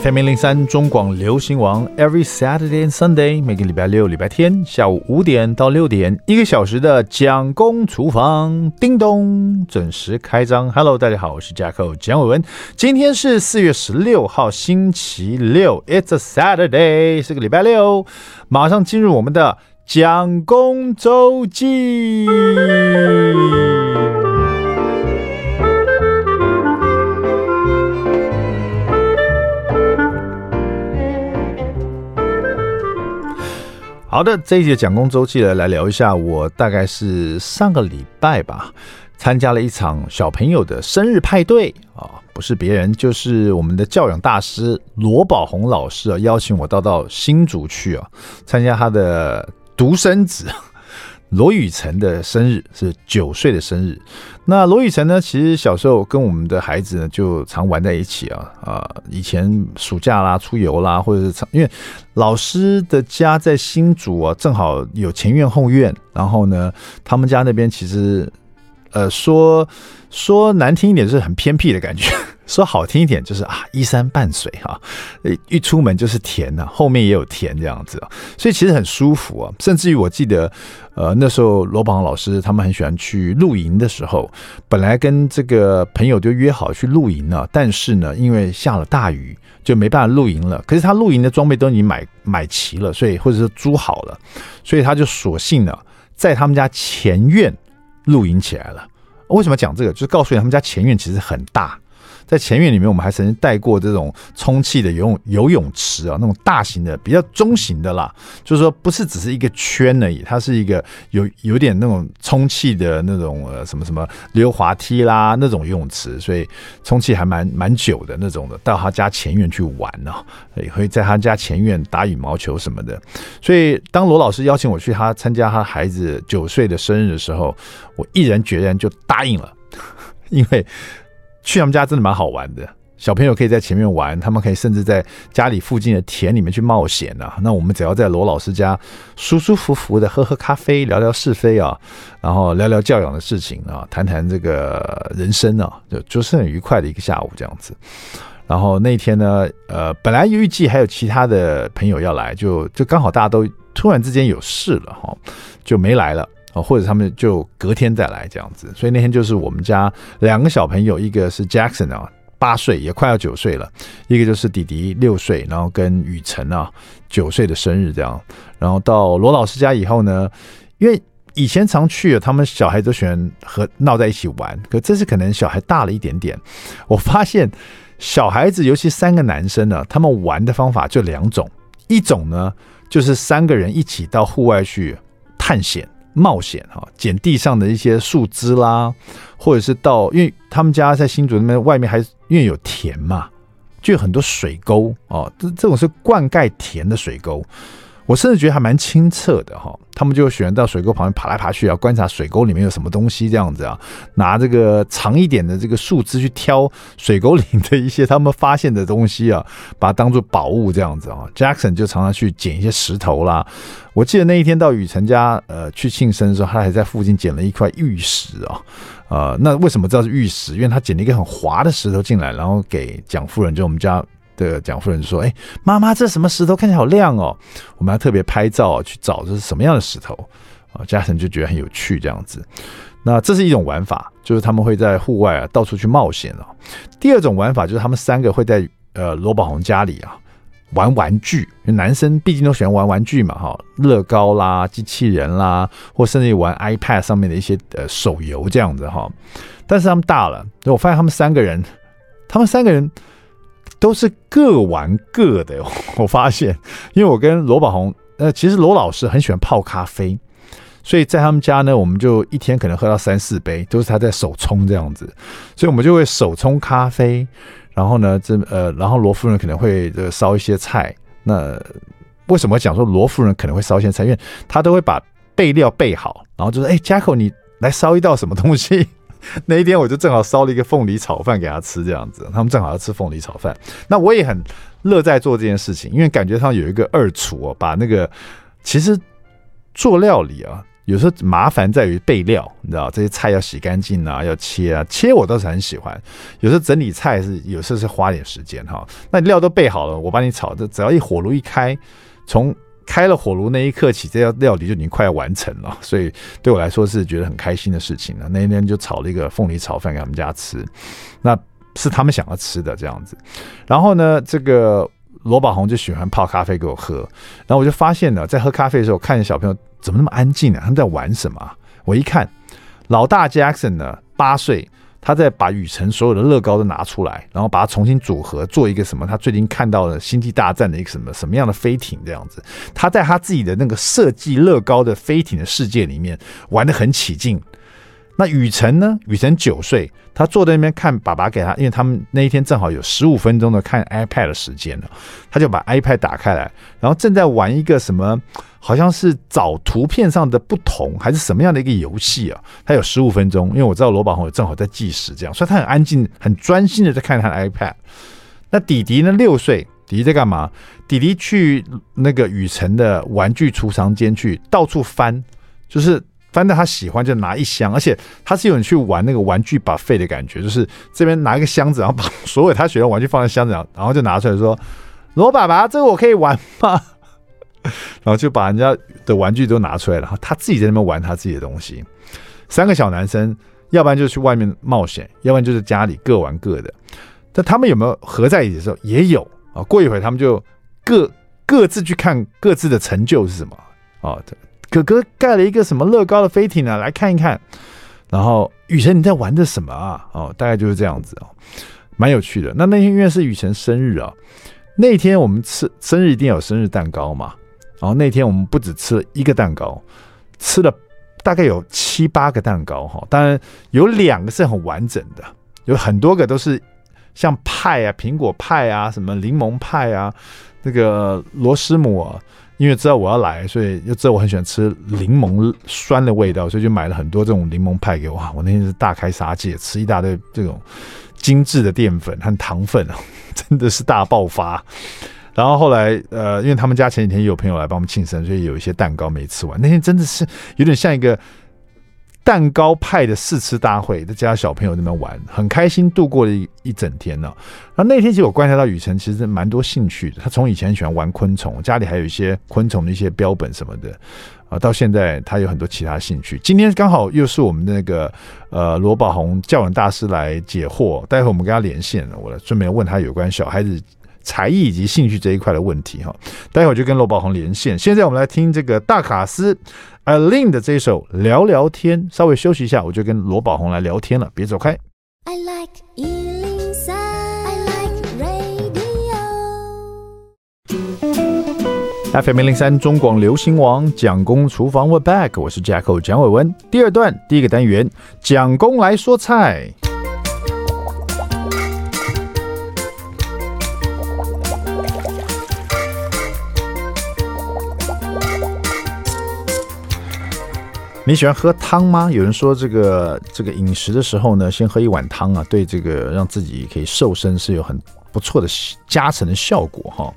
FM 零零三中广流行网，Every Saturday and Sunday，每个礼拜六、礼拜天下午五点到六点，一个小时的蒋公厨房，叮咚准时开张。Hello，大家好，我是 Jacko 蒋伟文。今天是四月十六号，星期六，It's a Saturday，是个礼拜六。马上进入我们的蒋公周记。好的，这一节蒋公周记呢，来聊一下。我大概是上个礼拜吧，参加了一场小朋友的生日派对啊，不是别人，就是我们的教养大师罗宝红老师啊，邀请我到到新竹去啊，参加他的独生子。罗雨辰的生日是九岁的生日。那罗雨辰呢，其实小时候跟我们的孩子呢就常玩在一起啊啊、以前暑假啦、出游啦，或者是因为老师的家在新竹啊，正好有前院后院，然后呢，他们家那边其实呃说说难听一点，是很偏僻的感觉。说好听一点就是啊，依山傍水哈，一出门就是田呐，后面也有田这样子啊，所以其实很舒服啊。甚至于我记得，呃，那时候罗宝老师他们很喜欢去露营的时候，本来跟这个朋友就约好去露营了，但是呢，因为下了大雨，就没办法露营了。可是他露营的装备都已经买买齐了，所以或者是租好了，所以他就索性呢，在他们家前院露营起来了。为什么讲这个？就是告诉你，他们家前院其实很大。在前院里面，我们还曾经带过这种充气的游泳游泳池啊，那种大型的、比较中型的啦，就是说不是只是一个圈而已，它是一个有有点那种充气的那种呃什么什么溜滑梯啦那种游泳池，所以充气还蛮蛮久的那种的。到他家前院去玩呢，也会在他家前院打羽毛球什么的。所以当罗老师邀请我去他参加他孩子九岁的生日的时候，我毅然决然就答应了，因为。去他们家真的蛮好玩的，小朋友可以在前面玩，他们可以甚至在家里附近的田里面去冒险啊。那我们只要在罗老师家舒舒服服的喝喝咖啡，聊聊是非啊，然后聊聊教养的事情啊，谈谈这个人生啊，就就是很愉快的一个下午这样子。然后那天呢，呃，本来预计还有其他的朋友要来，就就刚好大家都突然之间有事了哈，就没来了。哦，或者他们就隔天再来这样子，所以那天就是我们家两个小朋友，一个是 Jackson 啊，八岁也快要九岁了，一个就是弟弟六岁，然后跟雨辰啊九岁的生日这样，然后到罗老师家以后呢，因为以前常去，他们小孩都喜欢和闹在一起玩，可这次可能小孩大了一点点，我发现小孩子尤其三个男生呢，他们玩的方法就两种，一种呢就是三个人一起到户外去探险。冒险哈，捡地上的一些树枝啦，或者是到，因为他们家在新竹那边，外面还因为有田嘛，就有很多水沟哦，这这种是灌溉田的水沟。我甚至觉得还蛮清澈的哈，他们就喜欢到水沟旁边爬来爬去啊，观察水沟里面有什么东西这样子啊，拿这个长一点的这个树枝去挑水沟里的一些他们发现的东西啊，把它当做宝物这样子啊。Jackson 就常常去捡一些石头啦。我记得那一天到雨辰家呃去庆生的时候，他还在附近捡了一块玉石啊，呃，那为什么知道是玉石？因为他捡了一个很滑的石头进来，然后给蒋夫人，就我们家。的蒋夫人说：“哎，妈妈，这什么石头看起来好亮哦！我们要特别拍照去找这是什么样的石头啊？”嘉诚就觉得很有趣，这样子。那这是一种玩法，就是他们会在户外啊到处去冒险啊。第二种玩法就是他们三个会在呃罗宝红家里啊玩玩具，男生毕竟都喜欢玩玩具嘛，哈，乐高啦、机器人啦，或甚至玩 iPad 上面的一些呃手游这样子哈。但是他们大了，我发现他们三个人，他们三个人。都是各玩各的，我发现，因为我跟罗宝红，呃，其实罗老师很喜欢泡咖啡，所以在他们家呢，我们就一天可能喝到三四杯，都是他在手冲这样子，所以我们就会手冲咖啡，然后呢，这呃，然后罗夫人可能会这烧一些菜。那为什么讲说罗夫人可能会烧一些菜？因为他都会把备料备好，然后就说：“哎，Jacko，你来烧一道什么东西？” 那一天我就正好烧了一个凤梨炒饭给他吃，这样子，他们正好要吃凤梨炒饭。那我也很乐在做这件事情，因为感觉上有一个二厨哦，把那个其实做料理啊，有时候麻烦在于备料，你知道这些菜要洗干净啊，要切啊，切我倒是很喜欢。有时候整理菜是有时候是花点时间哈。那料都备好了，我帮你炒，这只要一火炉一开，从开了火炉那一刻起，这道料理就已经快要完成了。所以对我来说是觉得很开心的事情了。那一天就炒了一个凤梨炒饭给他们家吃，那是他们想要吃的这样子。然后呢，这个罗宝红就喜欢泡咖啡给我喝，然后我就发现呢，在喝咖啡的时候，看见小朋友。怎么那么安静呢？他们在玩什么？我一看，老大 Jackson 呢，八岁，他在把雨辰所有的乐高都拿出来，然后把它重新组合，做一个什么？他最近看到了星际大战的一个什么什么样的飞艇这样子？他在他自己的那个设计乐高的飞艇的世界里面玩得很起劲。那雨辰呢？雨辰九岁，他坐在那边看爸爸给他，因为他们那一天正好有十五分钟的看 iPad 的时间了，他就把 iPad 打开来，然后正在玩一个什么，好像是找图片上的不同，还是什么样的一个游戏啊？他有十五分钟，因为我知道罗宝红正好在计时，这样，所以他很安静、很专心的在看他的 iPad。那弟弟呢？六岁，弟弟在干嘛？弟弟去那个雨辰的玩具储藏间去到处翻，就是。翻到他喜欢就拿一箱，而且他是有人去玩那个玩具把废的感觉，就是这边拿一个箱子，然后把所有他喜欢玩具放在箱子上，然后就拿出来说：“罗爸爸，这个我可以玩吗？” 然后就把人家的玩具都拿出来，然后他自己在那边玩他自己的东西。三个小男生，要不然就去外面冒险，要不然就是家里各玩各的。但他们有没有合在一起的时候？也有啊。过一会他们就各各自去看各自的成就是什么啊。哥哥盖了一个什么乐高的飞艇呢？来看一看。然后雨辰你在玩的什么啊？哦，大概就是这样子哦，蛮有趣的。那那天因为是雨辰生日啊，那天我们吃生日一定有生日蛋糕嘛。然后那天我们不止吃了一个蛋糕，吃了大概有七八个蛋糕哈。当然有两个是很完整的，有很多个都是像派啊、苹果派啊、什么柠檬派啊、那个螺丝母啊。因为知道我要来，所以又知道我很喜欢吃柠檬酸的味道，所以就买了很多这种柠檬派给我。我那天是大开杀戒，吃一大堆这种精致的淀粉和糖分，真的是大爆发。然后后来，呃，因为他们家前几天有朋友来帮我们庆生，所以有一些蛋糕没吃完。那天真的是有点像一个。蛋糕派的试吃大会，在家小朋友那边玩，很开心度过了一一整天呢。那那天其实我观察到雨辰其实蛮多兴趣的，他从以前喜欢玩昆虫，家里还有一些昆虫的一些标本什么的啊，到现在他有很多其他兴趣。今天刚好又是我们那个呃罗宝红教养大师来解惑，待会我们跟他连线，我顺便问他有关小孩子才艺以及兴趣这一块的问题哈。待会儿就跟罗宝红连线。现在我们来听这个大卡斯。A-Lin 的这一首聊聊天，稍微休息一下，我就跟罗宝红来聊天了，别走开。I like 103, I like radio. FM 一零三中广流行王蒋公厨房，We're back，我是 Jacko 蒋伟文。第二段第一个单元，蒋公来说菜。你喜欢喝汤吗？有人说这个这个饮食的时候呢，先喝一碗汤啊，对这个让自己可以瘦身是有很不错的加成的效果哈。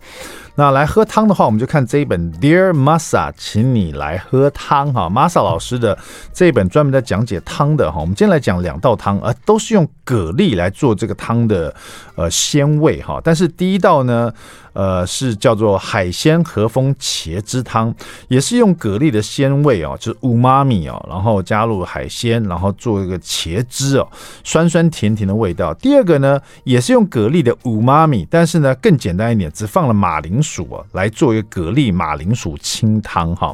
那来喝汤的话，我们就看这一本 Dear Masa，请你来喝汤哈。Masa 老师的这一本专门在讲解汤的哈。我们今天来讲两道汤，而都是用蛤蜊来做这个汤的呃鲜味哈。但是第一道呢。呃，是叫做海鲜和风茄汁汤，也是用蛤蜊的鲜味哦，就是乌妈咪哦，然后加入海鲜，然后做一个茄汁哦，酸酸甜甜的味道。第二个呢，也是用蛤蜊的乌妈咪，但是呢更简单一点，只放了马铃薯啊来做一个蛤蜊马铃薯清汤哈。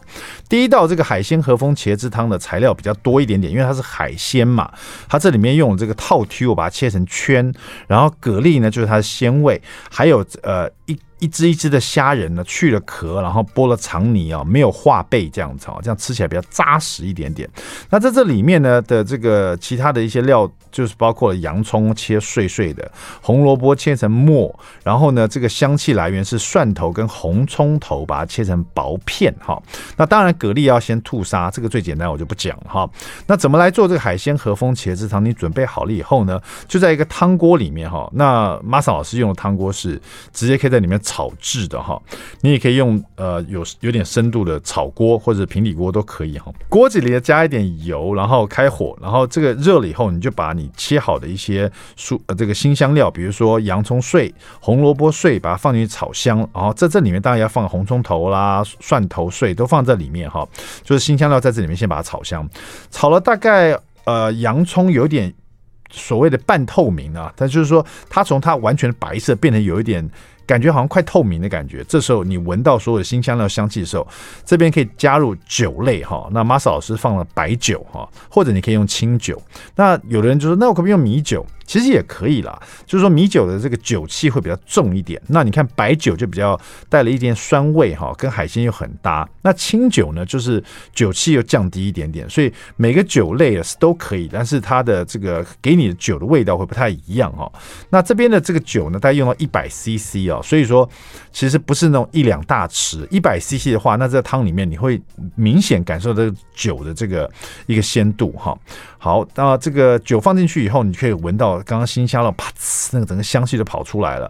第一道这个海鲜和风茄子汤的材料比较多一点点，因为它是海鲜嘛，它这里面用这个套 Q，我把它切成圈，然后蛤蜊呢就是它的鲜味，还有呃一。一只一只的虾仁呢，去了壳，然后剥了肠泥啊，没有化背这样子啊，这样吃起来比较扎实一点点。那在这里面呢的这个其他的一些料，就是包括了洋葱切碎碎的，红萝卜切成末，然后呢这个香气来源是蒜头跟红葱头，把它切成薄片哈。那当然蛤蜊要先吐沙，这个最简单，我就不讲哈。那怎么来做这个海鲜和风茄子汤？你准备好了以后呢，就在一个汤锅里面哈。那 Masa 老师用的汤锅是直接可以在里面。炒制的哈，你也可以用呃有有点深度的炒锅或者平底锅都可以哈。锅子里加一点油，然后开火，然后这个热了以后，你就把你切好的一些蔬呃这个辛香料，比如说洋葱碎、红萝卜碎，把它放进去炒香。然后在这里面当然要放红葱头啦、蒜头碎都放在里面哈，就是辛香料在这里面先把它炒香，炒了大概呃洋葱有点。所谓的半透明啊，但就是说，它从它完全白色变成有一点感觉，好像快透明的感觉。这时候你闻到所有的新香料香气的时候，这边可以加入酒类哈。那 m a s 老师放了白酒哈，或者你可以用清酒。那有的人就说，那我可不可以用米酒？其实也可以啦，就是说米酒的这个酒气会比较重一点，那你看白酒就比较带了一点酸味哈，跟海鲜又很搭。那清酒呢，就是酒气又降低一点点，所以每个酒类啊是都可以，但是它的这个给你的酒的味道会不太一样哈。那这边的这个酒呢，大概用到一百 CC 啊，所以说其实不是那种一两大匙，一百 CC 的话，那在汤里面你会明显感受到酒的这个一个鲜度哈。好，那这个酒放进去以后，你可以闻到。刚刚新香了，啪呲，那个整个香气就跑出来了。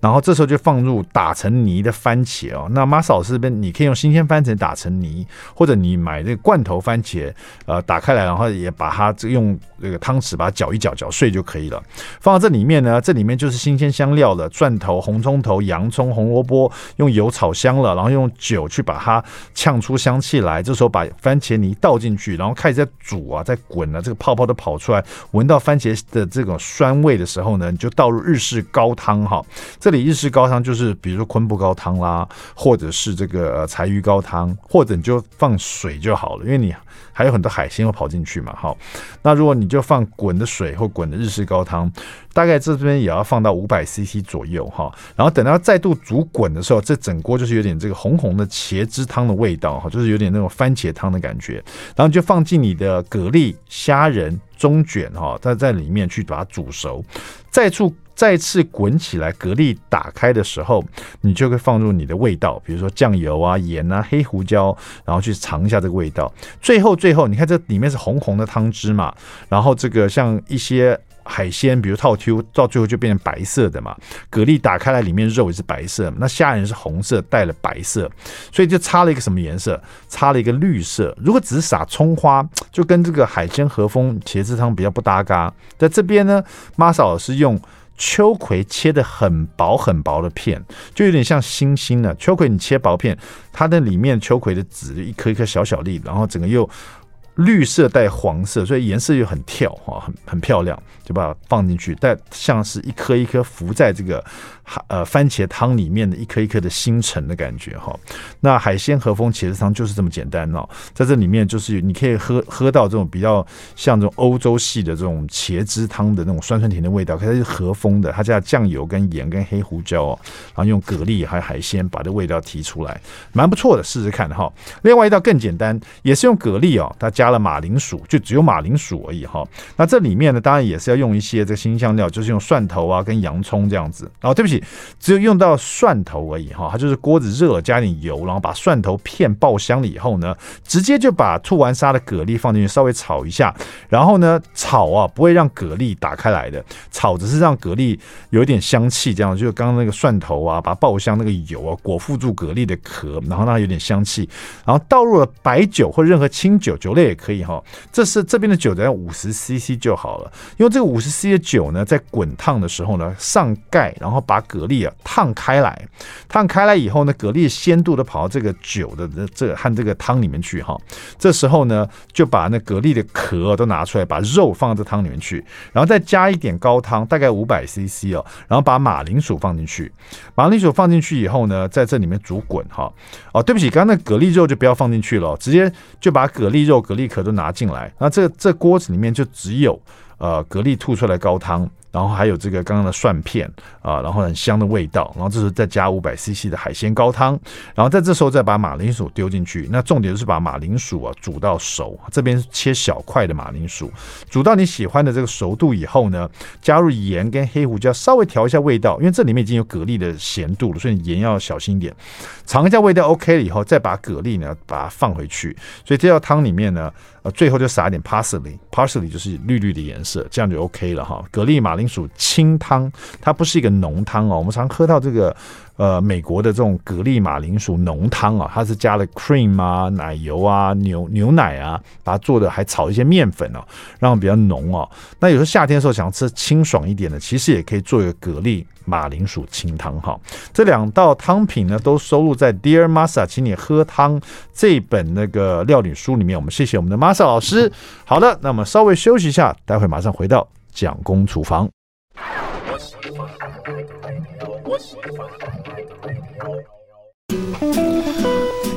然后这时候就放入打成泥的番茄哦。那马嫂这边你可以用新鲜番茄打成泥，或者你买这个罐头番茄，呃，打开来，然后也把它这用这个汤匙把它搅一搅，搅碎就可以了。放到这里面呢，这里面就是新鲜香料了，蒜头、红葱头、洋葱、红萝卜，用油炒香了，然后用酒去把它呛出香气来。这时候把番茄泥倒进去，然后开始在煮啊，在滚啊，这个泡泡都跑出来，闻到番茄的这种。酸味的时候呢，你就倒入日式高汤哈。这里日式高汤就是比如说昆布高汤啦，或者是这个柴鱼高汤，或者你就放水就好了，因为你还有很多海鲜会跑进去嘛。好，那如果你就放滚的水或滚的日式高汤，大概这边也要放到五百 CC 左右哈。然后等到再度煮滚的时候，这整锅就是有点这个红红的茄汁汤的味道哈，就是有点那种番茄汤的感觉。然后你就放进你的蛤蜊、虾仁。中卷哈，再在里面去把它煮熟，再出再次滚起来，蛤蜊打开的时候，你就会放入你的味道，比如说酱油啊、盐啊、黑胡椒，然后去尝一下这个味道。最后最后，你看这里面是红红的汤汁嘛，然后这个像一些。海鲜，比如套 Q，到最后就变成白色的嘛。蛤蜊打开来，里面肉也是白色。那虾仁是红色，带了白色，所以就差了一个什么颜色？差了一个绿色。如果只是撒葱花，就跟这个海鲜和风茄子汤比较不搭嘎。在这边呢，Masa 老师用秋葵切的很薄很薄的片，就有点像星星的秋葵。你切薄片，它的里面秋葵的籽一颗一颗小小粒，然后整个又。绿色带黄色，所以颜色又很跳哈，很很漂亮，就把它放进去，但像是一颗一颗浮在这个呃番茄汤里面的一颗一颗的星辰的感觉哈。那海鲜和风茄子汤就是这么简单哦，在这里面就是你可以喝喝到这种比较像这种欧洲系的这种茄汁汤的那种酸酸甜的味道，可是它是和风的，它加酱油跟盐跟黑胡椒哦，然后用蛤蜊还有海鲜把这味道提出来，蛮不错的，试试看哈。另外一道更简单，也是用蛤蜊哦，它加。加了马铃薯，就只有马铃薯而已哈。那这里面呢，当然也是要用一些这个新香料，就是用蒜头啊跟洋葱这样子。哦，对不起，只有用到蒜头而已哈。它就是锅子热，加点油，然后把蒜头片爆香了以后呢，直接就把吐完沙的蛤蜊放进去，稍微炒一下。然后呢，炒啊不会让蛤蜊打开来的，炒只是让蛤蜊有一点香气，这样就是刚刚那个蒜头啊，把它爆香那个油啊裹附住蛤蜊的壳，然后让它有点香气。然后倒入了白酒或任何清酒酒类。也可以哈，这是这边的酒只要五十 CC 就好了。因为这个五十 CC 的酒呢，在滚烫的时候呢，上盖，然后把蛤蜊啊烫开来，烫开来以后呢，蛤蜊鲜度都跑到这个酒的这和这个汤里面去哈。这时候呢，就把那蛤蜊的壳都拿出来，把肉放到这汤里面去，然后再加一点高汤，大概五百 CC 哦，然后把马铃薯放进去。马铃薯放进去以后呢，在这里面煮滚哈。哦，对不起，刚刚那蛤蜊肉就不要放进去了，直接就把蛤蜊肉、蛤蜊。壳都拿进来，那这这锅子里面就只有呃蛤蜊吐出来高汤。然后还有这个刚刚的蒜片啊，然后很香的味道，然后这时候再加五百 CC 的海鲜高汤，然后在这时候再把马铃薯丢进去。那重点就是把马铃薯啊煮到熟，这边切小块的马铃薯，煮到你喜欢的这个熟度以后呢，加入盐跟黑胡椒，稍微调一下味道，因为这里面已经有蛤蜊的咸度了，所以盐要小心一点。尝一下味道 OK 了以后，再把蛤蜊呢把它放回去。所以这道汤里面呢，呃，最后就撒一点 parsley，parsley 就是绿绿的颜色，这样就 OK 了哈。蛤蜊马铃铃薯清汤，它不是一个浓汤哦。我们常喝到这个。呃，美国的这种蛤蜊马铃薯浓汤啊，它是加了 cream 啊、奶油啊、牛牛奶啊，把它做的还炒一些面粉哦，让它比较浓哦。那有时候夏天的时候想吃清爽一点的，其实也可以做一个蛤蜊马铃薯清汤哈。这两道汤品呢，都收录在 Dear Masa，请你喝汤这本那个料理书里面。我们谢谢我们的 Masa 老师。好的，那么稍微休息一下，待会马上回到蒋公厨房。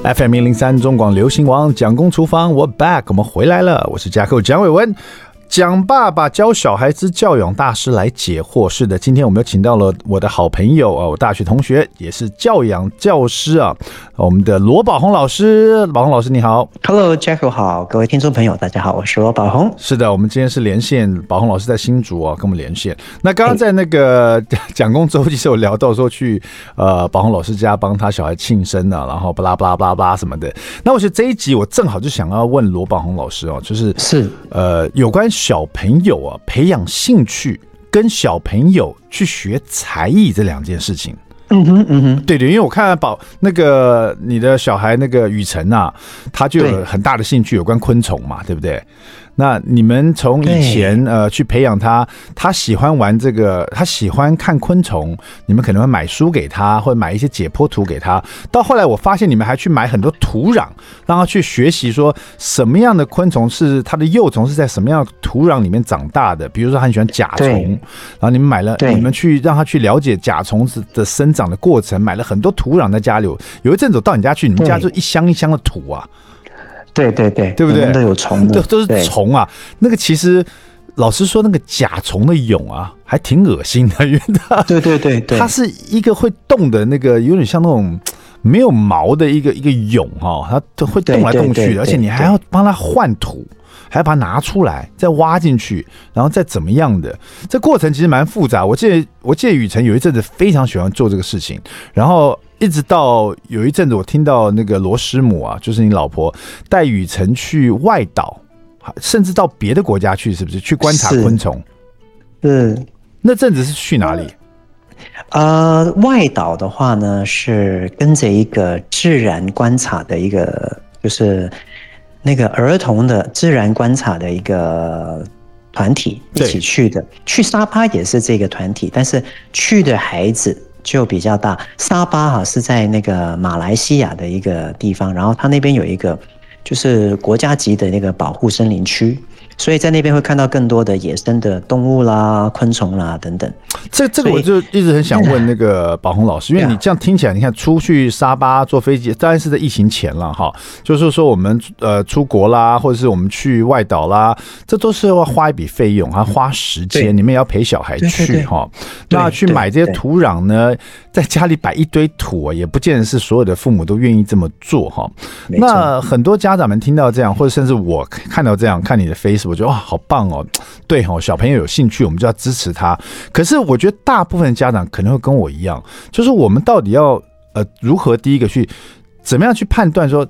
FM 一零三中广流行王蒋公厨房，我 back，我们回来了，我是架构蒋伟文。蒋爸爸教小孩之教养大师来解惑。是的，今天我们又请到了我的好朋友啊，我大学同学，也是教养教师啊，我们的罗宝红老师。宝红老师你好，Hello，Jack 好，各位听众朋友大家好，我是罗宝红。是的，我们今天是连线宝红老师在新竹啊，跟我们连线。那刚刚在那个蒋公周记是有聊到说去呃宝红老师家帮他小孩庆生啊，然后巴拉巴拉巴拉巴拉什么的。那我觉得这一集我正好就想要问罗宝红老师哦，就是是呃有关。小朋友啊，培养兴趣跟小朋友去学才艺这两件事情，嗯哼嗯哼，对对，因为我看宝那个你的小孩那个雨辰啊，他就有很大的兴趣有关昆虫嘛，对不对？那你们从以前呃去培养他，他喜欢玩这个，他喜欢看昆虫，你们可能会买书给他，或者买一些解剖图给他。到后来我发现你们还去买很多土壤，让他去学习说什么样的昆虫是它的幼虫是在什么样的土壤里面长大的。比如说他很喜欢甲虫，然后你们买了，你们去让他去了解甲虫子的生长的过程，买了很多土壤在家里。有一阵子我到你家去，你们家就一箱一箱的土啊。对对对，对不对？都有虫，都都是虫啊。那个其实，老实说，那个甲虫的蛹啊，还挺恶心的，因为它，对对对对，它是一个会动的那个，有点像那种没有毛的一个一个蛹哈，它都会动来动去的，而且你还要帮它换土，还要把它拿出来，再挖进去，然后再怎么样的，这过程其实蛮复杂。我记得，我记得雨辰有一阵子非常喜欢做这个事情，然后。一直到有一阵子，我听到那个罗师母啊，就是你老婆带雨辰去外岛，甚至到别的国家去，是不是去观察昆虫？嗯，那阵子是去哪里？呃，外岛的话呢，是跟着一个自然观察的一个，就是那个儿童的自然观察的一个团体一起去的。去沙巴也是这个团体，但是去的孩子。就比较大，沙巴哈是在那个马来西亚的一个地方，然后它那边有一个就是国家级的那个保护森林区。所以在那边会看到更多的野生的动物啦、昆虫啦等等。这这个我就一直很想问那个宝红老师，因为你这样听起来，你看出去沙巴坐飞机，当然是在疫情前了哈。就是说我们呃出国啦，或者是我们去外岛啦，这都是要花一笔费用，还花时间。你们也要陪小孩去哈。那去买这些土壤呢，在家里摆一堆土啊，也不见得是所有的父母都愿意这么做哈。那很多家长们听到这样，或者甚至我看到这样，看你的 face。我觉得哇，好棒哦！对哦，小朋友有兴趣，我们就要支持他。可是我觉得大部分家长可能会跟我一样，就是我们到底要呃如何第一个去怎么样去判断说，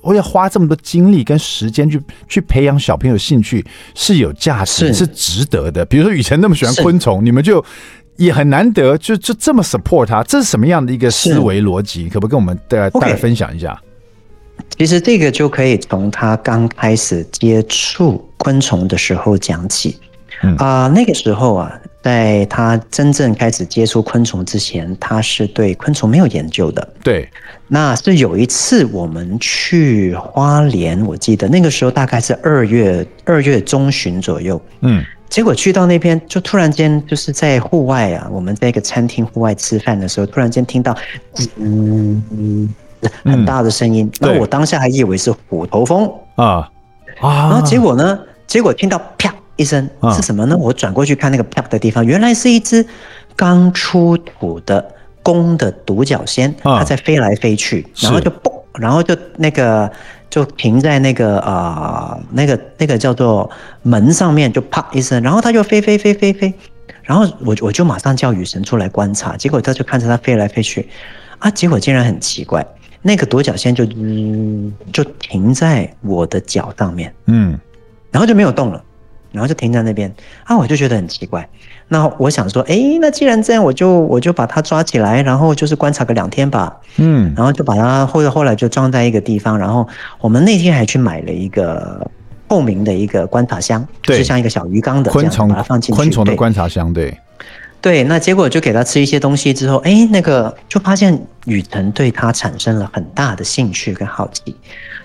我要花这么多精力跟时间去去培养小朋友兴趣是有价值，是值得的。比如说雨辰那么喜欢昆虫，你们就也很难得就就这么 support 他，这是什么样的一个思维逻辑？可不可以跟我们大家大家分享一下？其实这个就可以从他刚开始接触昆虫的时候讲起，啊，那个时候啊，在他真正开始接触昆虫之前，他是对昆虫没有研究的。对，那是有一次我们去花莲，我记得那个时候大概是二月二月中旬左右，嗯，结果去到那边，就突然间就是在户外啊，我们在一个餐厅户外吃饭的时候，突然间听到，嗯嗯。很大的声音，那、嗯、我当下还以为是虎头蜂。啊。啊，然后结果呢？结果听到啪一声是什么呢？我转过去看那个啪的地方，原来是一只刚出土的公的独角仙，它在飞来飞去，然后就嘣，然后就那个就停在那个啊、呃、那个那个叫做门上面，就啪一声，然后它就飞飞飞飞飞，然后我我就马上叫雨神出来观察，结果他就看着它飞来飞去，啊，结果竟然很奇怪。那个独角仙就嗯，就停在我的脚上面，嗯，然后就没有动了，然后就停在那边啊，我就觉得很奇怪。那我想说，哎，那既然这样，我就我就把它抓起来，然后就是观察个两天吧。嗯，然后就把它后来后来就装在一个地方，然后我们那天还去买了一个透明的一个观察箱，对，就像一个小鱼缸的昆虫，把它放进去，昆虫的观察箱，对。对，那结果就给他吃一些东西之后，哎，那个就发现雨辰对他产生了很大的兴趣跟好奇，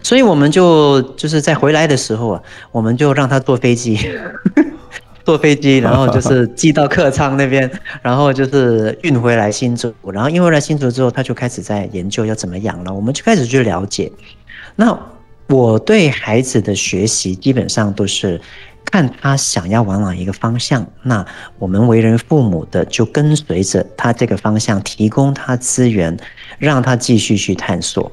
所以我们就就是在回来的时候啊，我们就让他坐飞机，坐飞机，然后就是 寄到客舱那边，然后就是运回来新竹，然后运回来新竹之后，他就开始在研究要怎么养了，我们就开始去了解。那我对孩子的学习基本上都是。看他想要往哪一个方向，那我们为人父母的就跟随着他这个方向，提供他资源，让他继续去探索。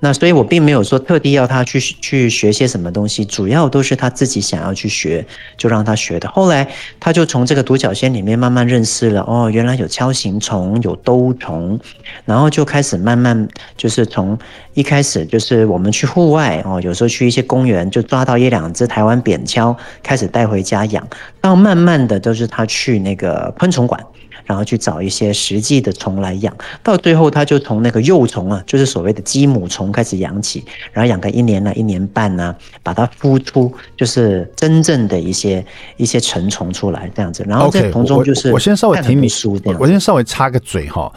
那所以，我并没有说特地要他去去学些什么东西，主要都是他自己想要去学，就让他学的。后来，他就从这个独角仙里面慢慢认识了，哦，原来有锹形虫，有兜虫，然后就开始慢慢就是从一开始就是我们去户外哦，有时候去一些公园就抓到一两只台湾扁锹，开始带回家养，到慢慢的都是他去那个昆虫馆。然后去找一些实际的虫来养，到最后他就从那个幼虫啊，就是所谓的鸡母虫开始养起，然后养个一年呢、啊，一年半呢、啊，把它孵出，就是真正的一些一些成虫出来这样子。然后在从中就是 okay, 我，我先稍微听你书，我先稍微插个嘴哈，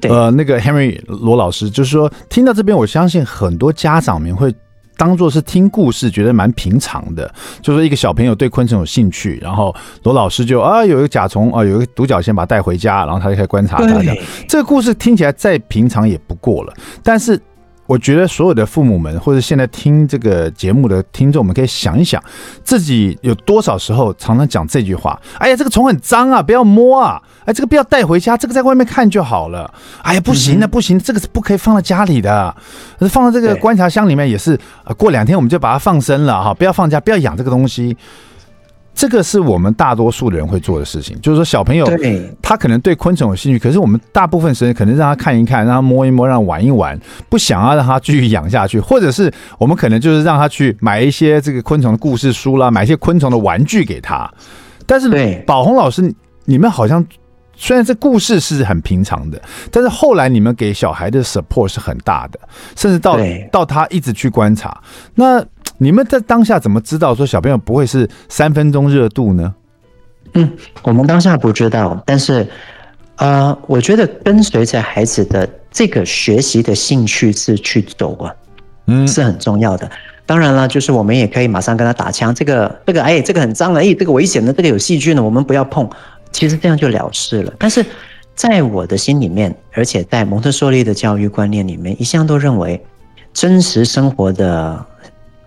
对呃，那个 Henry 罗老师就是说，听到这边，我相信很多家长们会。当做是听故事，觉得蛮平常的。就说一个小朋友对昆虫有兴趣，然后罗老师就啊有一个甲虫啊，有一个独角仙，把它带回家，然后他就开始观察它。这个故事听起来再平常也不过了，但是。我觉得所有的父母们，或者现在听这个节目的听众们，可以想一想，自己有多少时候常常讲这句话：“哎呀，这个虫很脏啊，不要摸啊！哎，这个不要带回家，这个在外面看就好了。哎呀，不行的，不行，这个是不可以放在家里的，放在这个观察箱里面也是。过两天我们就把它放生了哈，不要放家，不要养这个东西。”这个是我们大多数的人会做的事情，就是说小朋友他可能对昆虫有兴趣，可是我们大部分时间可能让他看一看，让他摸一摸，让他玩一玩，不想要让他继续养下去，或者是我们可能就是让他去买一些这个昆虫的故事书啦，买一些昆虫的玩具给他。但是宝红老师，你们好像虽然这故事是很平常的，但是后来你们给小孩的 support 是很大的，甚至到到他一直去观察那。你们在当下怎么知道说小朋友不会是三分钟热度呢？嗯，我们当下不知道，但是，呃，我觉得跟随着孩子的这个学习的兴趣是去走啊，嗯，是很重要的。当然了，就是我们也可以马上跟他打枪，这个这个哎，这个很脏了，哎，这个危险的，这个有细菌的，我们不要碰。其实这样就了事了。但是在我的心里面，而且在蒙特梭利的教育观念里面，一向都认为真实生活的。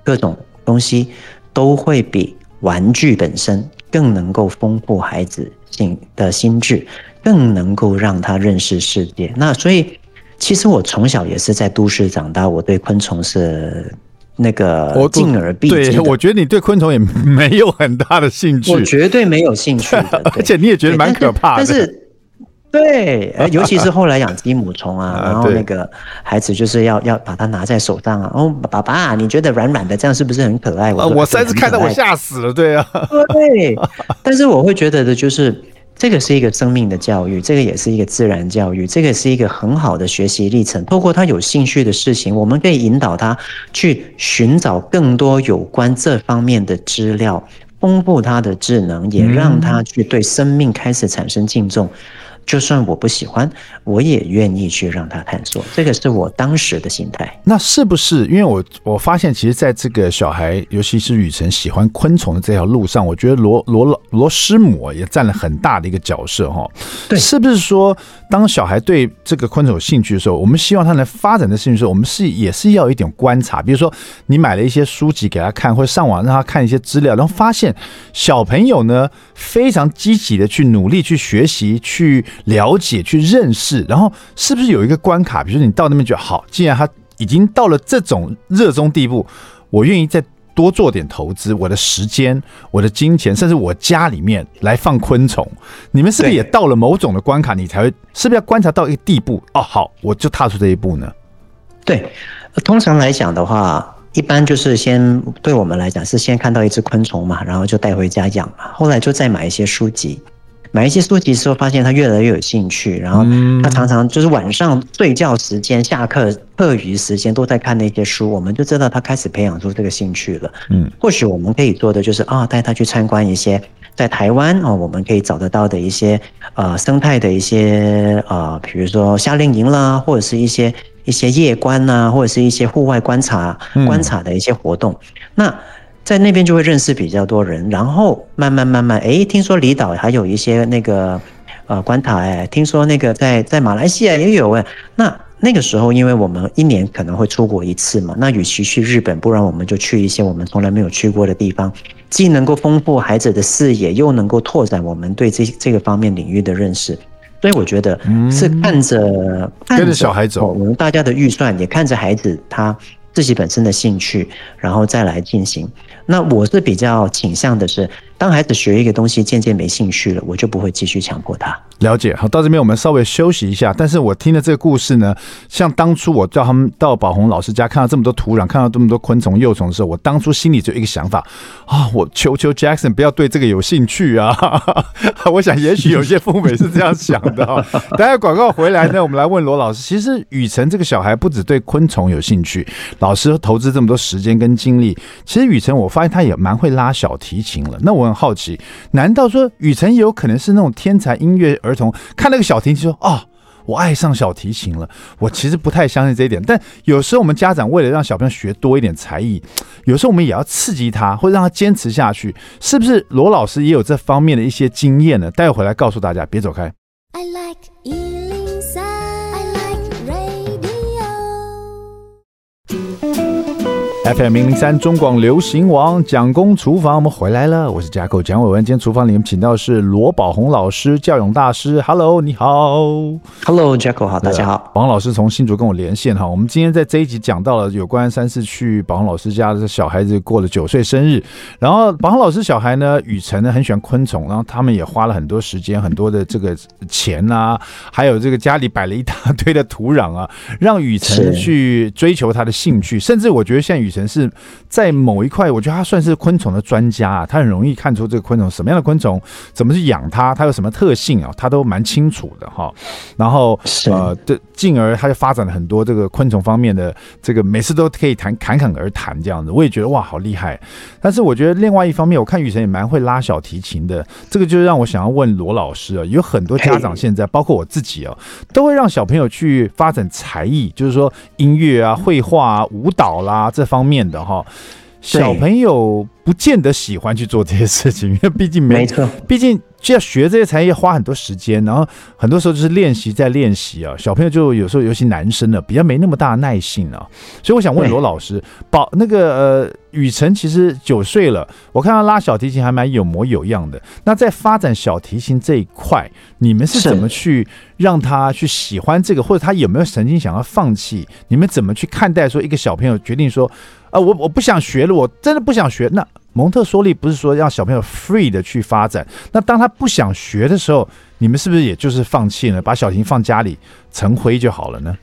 各种东西都会比玩具本身更能够丰富孩子心的心智，更能够让他认识世界。那所以，其实我从小也是在都市长大，我对昆虫是那个敬而避之。对，我觉得你对昆虫也没有很大的兴趣，我绝对没有兴趣的，而且你也觉得蛮可怕的。但是。对，尤其是后来养鸡母虫啊，然后那个孩子就是要要把它拿在手上啊。哦，爸爸，你觉得软软的这样是不是很可爱？我我上次看到我吓死了，对啊。对，但是我会觉得的就是，这个是一个生命的教育，这个也是一个自然教育，这个是一个很好的学习历程。透过他有兴趣的事情，我们可以引导他去寻找更多有关这方面的资料，丰富他的智能，也让他去对生命开始产生敬重。就算我不喜欢，我也愿意去让他探索。这个是我当时的心态。那是不是因为我我发现，其实在这个小孩，尤其是雨辰喜欢昆虫的这条路上，我觉得罗罗罗罗师母也占了很大的一个角色哈。对，是不是说，当小孩对这个昆虫有兴趣的时候，我们希望他能发展的兴趣的时候，我们是也是要一点观察。比如说，你买了一些书籍给他看，或者上网让他看一些资料，然后发现小朋友呢非常积极的去努力去学习去。了解去认识，然后是不是有一个关卡？比如说你到那边觉得好，既然他已经到了这种热衷地步，我愿意再多做点投资，我的时间、我的金钱，甚至我家里面来放昆虫。你们是不是也到了某种的关卡，你才会是不是要观察到一个地步？哦，好，我就踏出这一步呢？对，通常来讲的话，一般就是先对我们来讲是先看到一只昆虫嘛，然后就带回家养嘛，后来就再买一些书籍。买一些书籍之后，发现他越来越有兴趣，然后他常常就是晚上睡觉时间、下课课余时间都在看那些书，我们就知道他开始培养出这个兴趣了。嗯，或许我们可以做的就是啊，带他去参观一些在台湾啊，我们可以找得到的一些呃生态的一些呃，比如说夏令营啦，或者是一些一些夜观呐，或者是一些户外观察观察的一些活动。那在那边就会认识比较多人，然后慢慢慢慢，哎，听说离岛还有一些那个呃关塔，哎，听说那个在在马来西亚也有哎。那那个时候，因为我们一年可能会出国一次嘛，那与其去日本，不然我们就去一些我们从来没有去过的地方，既能够丰富孩子的视野，又能够拓展我们对这这个方面领域的认识。所以我觉得是看着、嗯、跟着小孩走，我们大家的预算也看着孩子他自己本身的兴趣，然后再来进行。那我是比较倾向的是，当孩子学一个东西渐渐没兴趣了，我就不会继续强迫他。了解，好，到这边我们稍微休息一下。但是我听的这个故事呢，像当初我叫他们到宝红老师家，看到这么多土壤，看到这么多昆虫幼虫的时候，我当初心里就一个想法啊，我求求 Jackson 不要对这个有兴趣啊！我想也许有些父母也是这样想的。等下广告回来呢，我们来问罗老师，其实雨辰这个小孩不止对昆虫有兴趣，老师投资这么多时间跟精力，其实雨辰我发现他也蛮会拉小提琴了。那我好奇，难道说雨辰也有可能是那种天才音乐儿童？看那个小提琴说：“哦，我爱上小提琴了。”我其实不太相信这一点。但有时候我们家长为了让小朋友学多一点才艺，有时候我们也要刺激他，或者让他坚持下去。是不是罗老师也有这方面的一些经验呢？待会回来告诉大家，别走开。I like FM 零零三中广流行王蒋公厨房，我们回来了，我是架构蒋伟文。今天厨房里面请到的是罗宝红老师，教养大师。Hello，你好。Hello，架构好，大家好。宝鸿老师从新竹跟我连线哈，我们今天在这一集讲到了有关三次去宝红老师家的小孩子过了九岁生日，然后宝红老师小孩呢，雨辰呢很喜欢昆虫，然后他们也花了很多时间、很多的这个钱啊，还有这个家里摆了一大堆的土壤啊，让雨辰去追求他的兴趣，甚至我觉得像宇。是在某一块，我觉得他算是昆虫的专家啊，他很容易看出这个昆虫什么样的昆虫，怎么去养它，它有什么特性啊，他都蛮清楚的哈。然后呃，的进而他就发展了很多这个昆虫方面的这个，每次都可以谈侃侃而谈这样子，我也觉得哇，好厉害。但是我觉得另外一方面，我看雨辰也蛮会拉小提琴的，这个就是让我想要问罗老师啊，有很多家长现在，包括我自己啊，都会让小朋友去发展才艺，就是说音乐啊、绘画啊、舞蹈啦这方面。面的哈，小朋友不见得喜欢去做这些事情，因为毕竟没错，毕竟。就要学这些才艺，花很多时间，然后很多时候就是练习在练习啊。小朋友就有时候，尤其男生呢，比较没那么大的耐性啊。所以我想问罗老师，宝那个呃，雨辰其实九岁了，我看他拉小提琴还蛮有模有样的。那在发展小提琴这一块，你们是怎么去让他去喜欢这个，或者他有没有曾经想要放弃？你们怎么去看待说一个小朋友决定说，啊，我我不想学了，我真的不想学那？蒙特梭利不是说让小朋友 free 的去发展，那当他不想学的时候，你们是不是也就是放弃了，把小提琴放家里成灰就好了呢？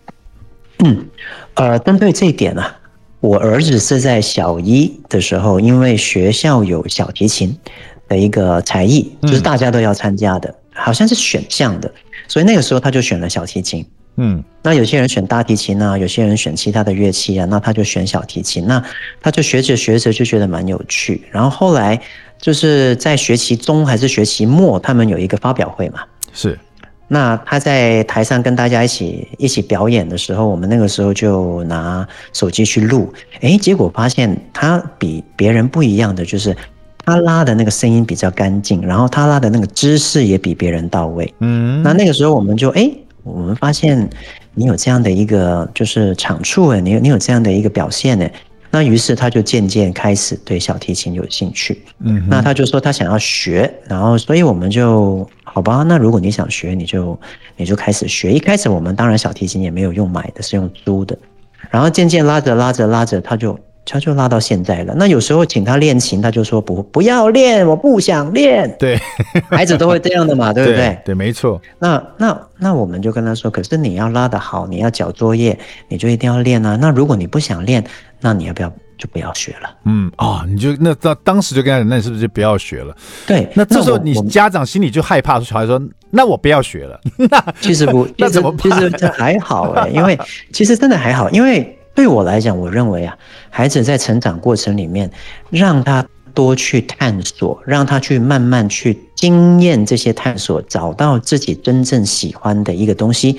嗯，呃，针对这一点呢、啊，我儿子是在小一的时候，因为学校有小提琴的一个才艺，就是大家都要参加的，嗯、好像是选项的，所以那个时候他就选了小提琴。嗯，那有些人选大提琴啊，有些人选其他的乐器啊，那他就选小提琴。那他就学着学着就觉得蛮有趣。然后后来就是在学期中还是学期末，他们有一个发表会嘛。是。那他在台上跟大家一起一起表演的时候，我们那个时候就拿手机去录。诶，结果发现他比别人不一样的就是，他拉的那个声音比较干净，然后他拉的那个姿势也比别人到位。嗯。那那个时候我们就诶。我们发现你有这样的一个就是长处哎，你有你有这样的一个表现哎，那于是他就渐渐开始对小提琴有兴趣，嗯，那他就说他想要学，然后所以我们就好吧，那如果你想学，你就你就开始学。一开始我们当然小提琴也没有用买的，是用租的，然后渐渐拉着拉着拉着，他就。他就拉到现在了。那有时候请他练琴，他就说不不要练，我不想练。对，孩子都会这样的嘛，对不对？对，对，没错。那那那我们就跟他说，可是你要拉得好，你要交作业，你就一定要练啊。那如果你不想练，那你要不要就不要学了。嗯啊、哦，你就那当当时就跟他讲，那你是不是就不要学了？对，那这时候你家长心里就害怕，说小孩说，那我不要学了。那 其实不，那怎么其实这还好哎，因为其实真的还好，因为对我来讲，我认为啊，孩子在成长过程里面，让他多去探索，让他去慢慢去经验这些探索，找到自己真正喜欢的一个东西。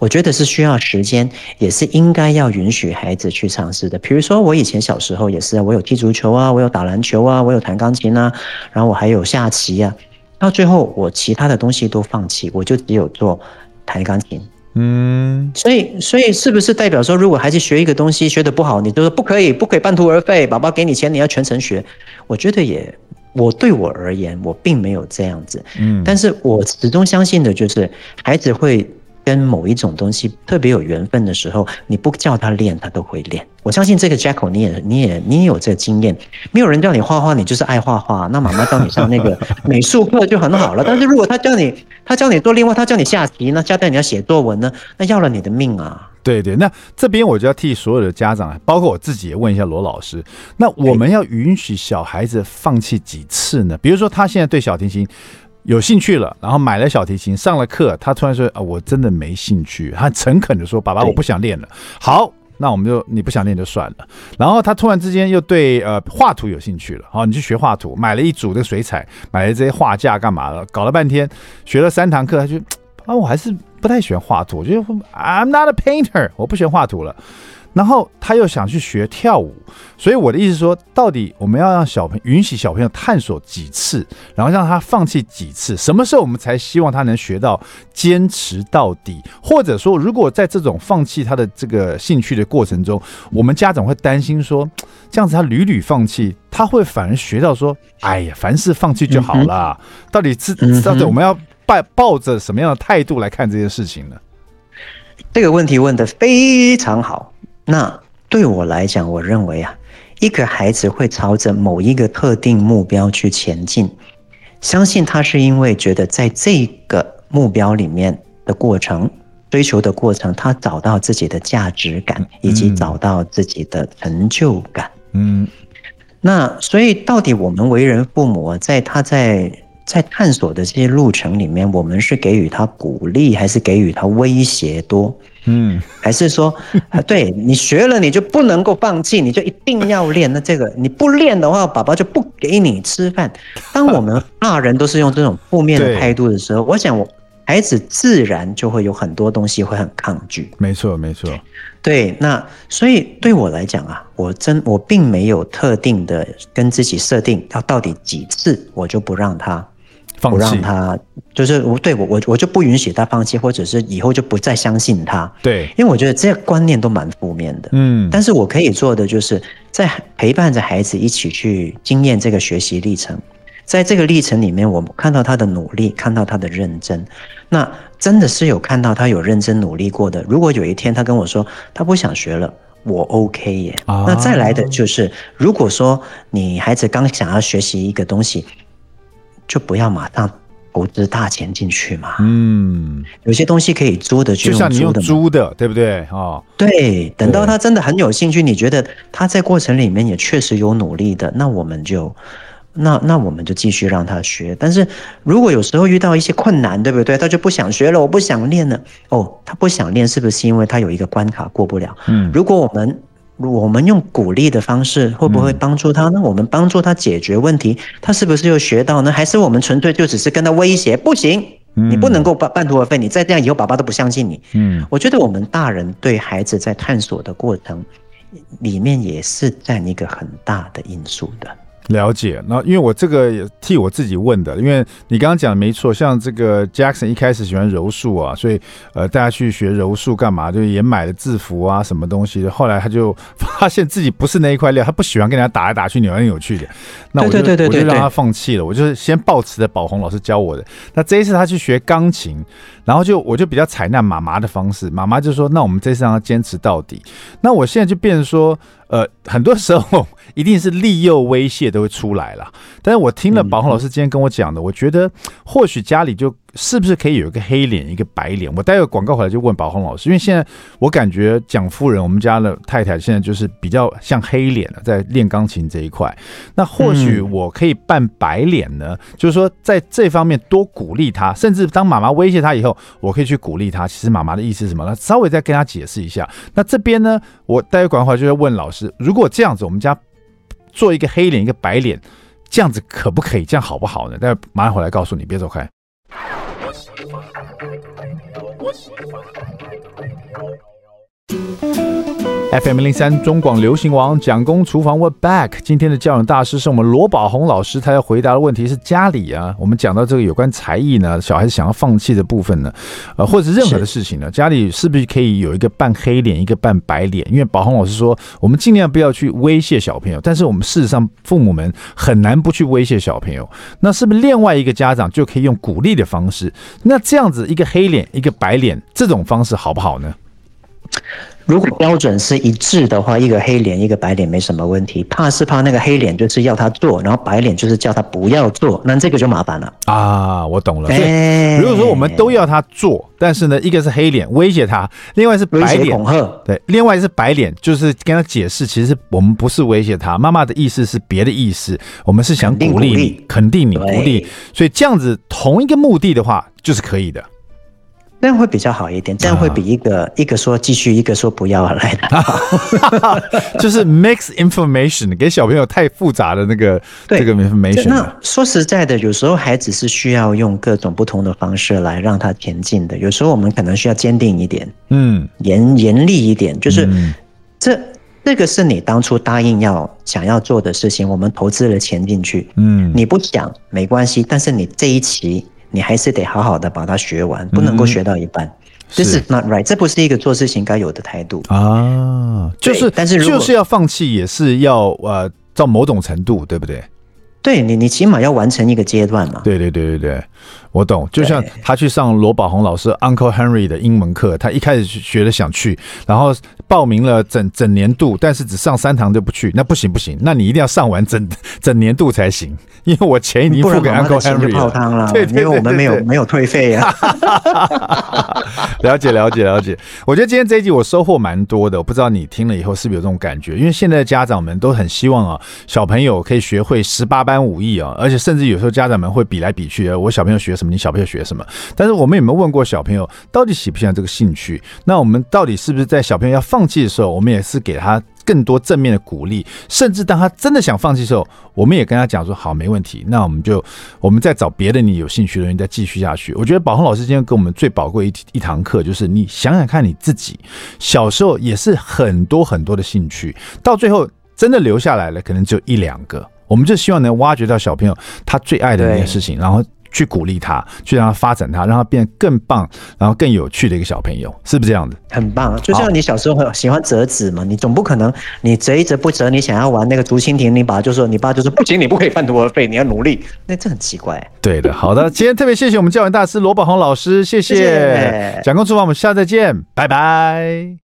我觉得是需要时间，也是应该要允许孩子去尝试的。比如说，我以前小时候也是，我有踢足球啊，我有打篮球啊，我有弹钢琴啊，然后我还有下棋啊。到最后，我其他的东西都放弃，我就只有做弹钢琴。嗯，所以，所以是不是代表说，如果孩子学一个东西学得不好，你就说不可以，不可以半途而废？爸爸给你钱，你要全程学？我觉得也，我对我而言，我并没有这样子。嗯，但是我始终相信的就是，孩子会。跟某一种东西特别有缘分的时候，你不叫他练，他都会练。我相信这个 Jacko，你也你也你也有这个经验。没有人叫你画画，你就是爱画画。那妈妈教你上那个 美术课就很好了。但是如果他叫你，他教你做另外，他叫你下棋，那交代你要写作文呢，那要了你的命啊！对对，那这边我就要替所有的家长，包括我自己也问一下罗老师。那我们要允许小孩子放弃几次呢？比如说他现在对小提琴。有兴趣了，然后买了小提琴，上了课，他突然说：“啊，我真的没兴趣。”他诚恳的说：“爸爸，我不想练了。”好，那我们就你不想练就算了。然后他突然之间又对呃画图有兴趣了，好，你去学画图，买了一组的水彩，买了这些画架干嘛的，搞了半天，学了三堂课，他就啊，我还是不太喜欢画图，我觉得 I'm not a painter，我不喜欢画图了。然后他又想去学跳舞，所以我的意思说，到底我们要让小朋友允许小朋友探索几次，然后让他放弃几次，什么时候我们才希望他能学到坚持到底？或者说，如果在这种放弃他的这个兴趣的过程中，我们家长会担心说，这样子他屡屡放弃，他会反而学到说，哎呀，凡事放弃就好了。到底是到底我们要抱抱着什么样的态度来看这件事情呢？这个问题问的非常好。那对我来讲，我认为啊，一个孩子会朝着某一个特定目标去前进，相信他是因为觉得在这个目标里面的过程、追求的过程，他找到自己的价值感，以及找到自己的成就感。嗯，那所以到底我们为人父母，在他在在探索的这些路程里面，我们是给予他鼓励，还是给予他威胁多？嗯，还是说，对你学了你就不能够放弃，你就一定要练。那这个你不练的话，爸爸就不给你吃饭。当我们大人都是用这种负面的态度的时候，我想我孩子自然就会有很多东西会很抗拒。没错，没错。对，那所以对我来讲啊，我真我并没有特定的跟自己设定要到底几次，我就不让他。不让他，就是我对我我我就不允许他放弃，或者是以后就不再相信他。对，因为我觉得这些观念都蛮负面的。嗯，但是我可以做的就是在陪伴着孩子一起去经验这个学习历程，在这个历程里面，我看到他的努力，看到他的认真，那真的是有看到他有认真努力过的。如果有一天他跟我说他不想学了，我 OK 耶。啊，那再来的就是，如果说你孩子刚想要学习一个东西。就不要马上投资大钱进去嘛。嗯，有些东西可以租的，就像你用租的，对不对？哦，对，等到他真的很有兴趣，你觉得他在过程里面也确实有努力的，那我们就那那我们就继续让他学。但是如果有时候遇到一些困难，对不对？他就不想学了，我不想练了。哦，他不想练，是不是因为他有一个关卡过不了？嗯，如果我们。我们用鼓励的方式会不会帮助他呢？我们帮助他解决问题，他是不是又学到呢？还是我们纯粹就只是跟他威胁？不行，你不能够半半途而废，你再这样以后，爸爸都不相信你。嗯，我觉得我们大人对孩子在探索的过程里面也是占一个很大的因素的。了解，那因为我这个也替我自己问的，因为你刚刚讲的没错，像这个 Jackson 一开始喜欢柔术啊，所以呃，大家去学柔术干嘛？就也买了制服啊，什么东西的。后来他就发现自己不是那一块料，他不喜欢跟人家打来打去、扭来扭去的。那我就我就让他放弃了。我就是先抱持着宝红老师教我的。那这一次他去学钢琴，然后就我就比较采纳妈妈的方式，妈妈就说：“那我们这次让他坚持到底。”那我现在就变成说。呃，很多时候一定是利诱威胁都会出来了。但是我听了宝红老师今天跟我讲的，我觉得或许家里就是不是可以有一个黑脸，一个白脸？我待会广告回来就问宝红老师，因为现在我感觉蒋夫人，我们家的太太现在就是比较像黑脸了，在练钢琴这一块。那或许我可以扮白脸呢？嗯、就是说在这方面多鼓励她，甚至当妈妈威胁她以后，我可以去鼓励她。其实妈妈的意思是什么？那稍微再跟她解释一下。那这边呢，我待会广告回来就要问老师，如果这样子，我们家做一个黑脸，一个白脸。这样子可不可以？这样好不好呢？待会马上回来告诉你，别走开。我所发来的，我所发。FM 零三中广流行王蒋公厨房 We're back。今天的教养大师是我们罗宝红老师，他要回答的问题是家里啊，我们讲到这个有关才艺呢，小孩子想要放弃的部分呢，呃，或者是任何的事情呢，家里是不是可以有一个扮黑脸，一个扮白脸？因为宝红老师说，我们尽量不要去威胁小朋友，但是我们事实上父母们很难不去威胁小朋友。那是不是另外一个家长就可以用鼓励的方式？那这样子一个黑脸，一个白脸，这种方式好不好呢？如果标准是一致的话，一个黑脸，一个白脸没什么问题。怕是怕那个黑脸就是要他做，然后白脸就是叫他不要做，那这个就麻烦了啊！我懂了。所以如果说我们都要他做，但是呢，一个是黑脸威胁他，另外是白脸恐吓，对，另外是白脸就是跟他解释，其实我们不是威胁他，妈妈的意思是别的意思，我们是想鼓励你，肯定你，鼓励。所以这样子同一个目的的话，就是可以的。这样会比较好一点，这样会比一个、啊、一个说继续，一个说不要来的好。就是 mix information 给小朋友太复杂的那个这个 information。那说实在的，有时候孩子是需要用各种不同的方式来让他前进的。有时候我们可能需要坚定一点，嗯，严严厉一点，就是、嗯、这这个是你当初答应要想要做的事情，我们投资了钱进去，嗯，你不想没关系，但是你这一期。你还是得好好的把它学完，不能够学到一半。这是 not right，这不是一个做事情该有的态度啊。就是，但是如果就是要放弃，也是要呃，到某种程度，对不对？对你，你起码要完成一个阶段嘛。对对对对对，我懂。就像他去上罗宝红老师 Uncle Henry 的英文课，他一开始学的想去，然后报名了整整年度，但是只上三堂就不去，那不行不行，那你一定要上完整 整年度才行。因为我钱已经付给 Uncle Henry 泡汤了，对，因为我们没有没有退费啊。了解了解了解，我觉得今天这一集我收获蛮多的，我不知道你听了以后是不是有这种感觉？因为现在的家长们都很希望啊，小朋友可以学会十八般武艺啊，而且甚至有时候家长们会比来比去，我小朋友学什么，你小朋友学什么。但是我们有没有问过小朋友到底喜不喜欢这个兴趣？那我们到底是不是在小朋友要放弃的时候，我们也是给他更多正面的鼓励，甚至当他真的想放弃的时候，我们也跟他讲说好，没问题，那我们就我们再找别的你有兴趣的人再继续下去。我觉得宝鸿老师今天给我们最宝贵一一堂课，就是你想想看你自己小时候也是很多很多的兴趣，到最后真的留下来了，可能只有一两个。我们就希望能挖掘到小朋友他最爱的那件事情，然后。去鼓励他，去让他发展他，让他变得更棒，然后更有趣的一个小朋友，是不是这样的？很棒，就像你小时候很喜欢折纸嘛，你总不可能你折一折不折，你想要玩那个竹蜻蜓，你爸就说你爸就说不行，你不可以半途而废，你要努力，那这很奇怪。对的，好的，今天特别谢谢我们教养大师罗宝红老师，谢谢，蒋公厨房，我们下次再见，拜拜。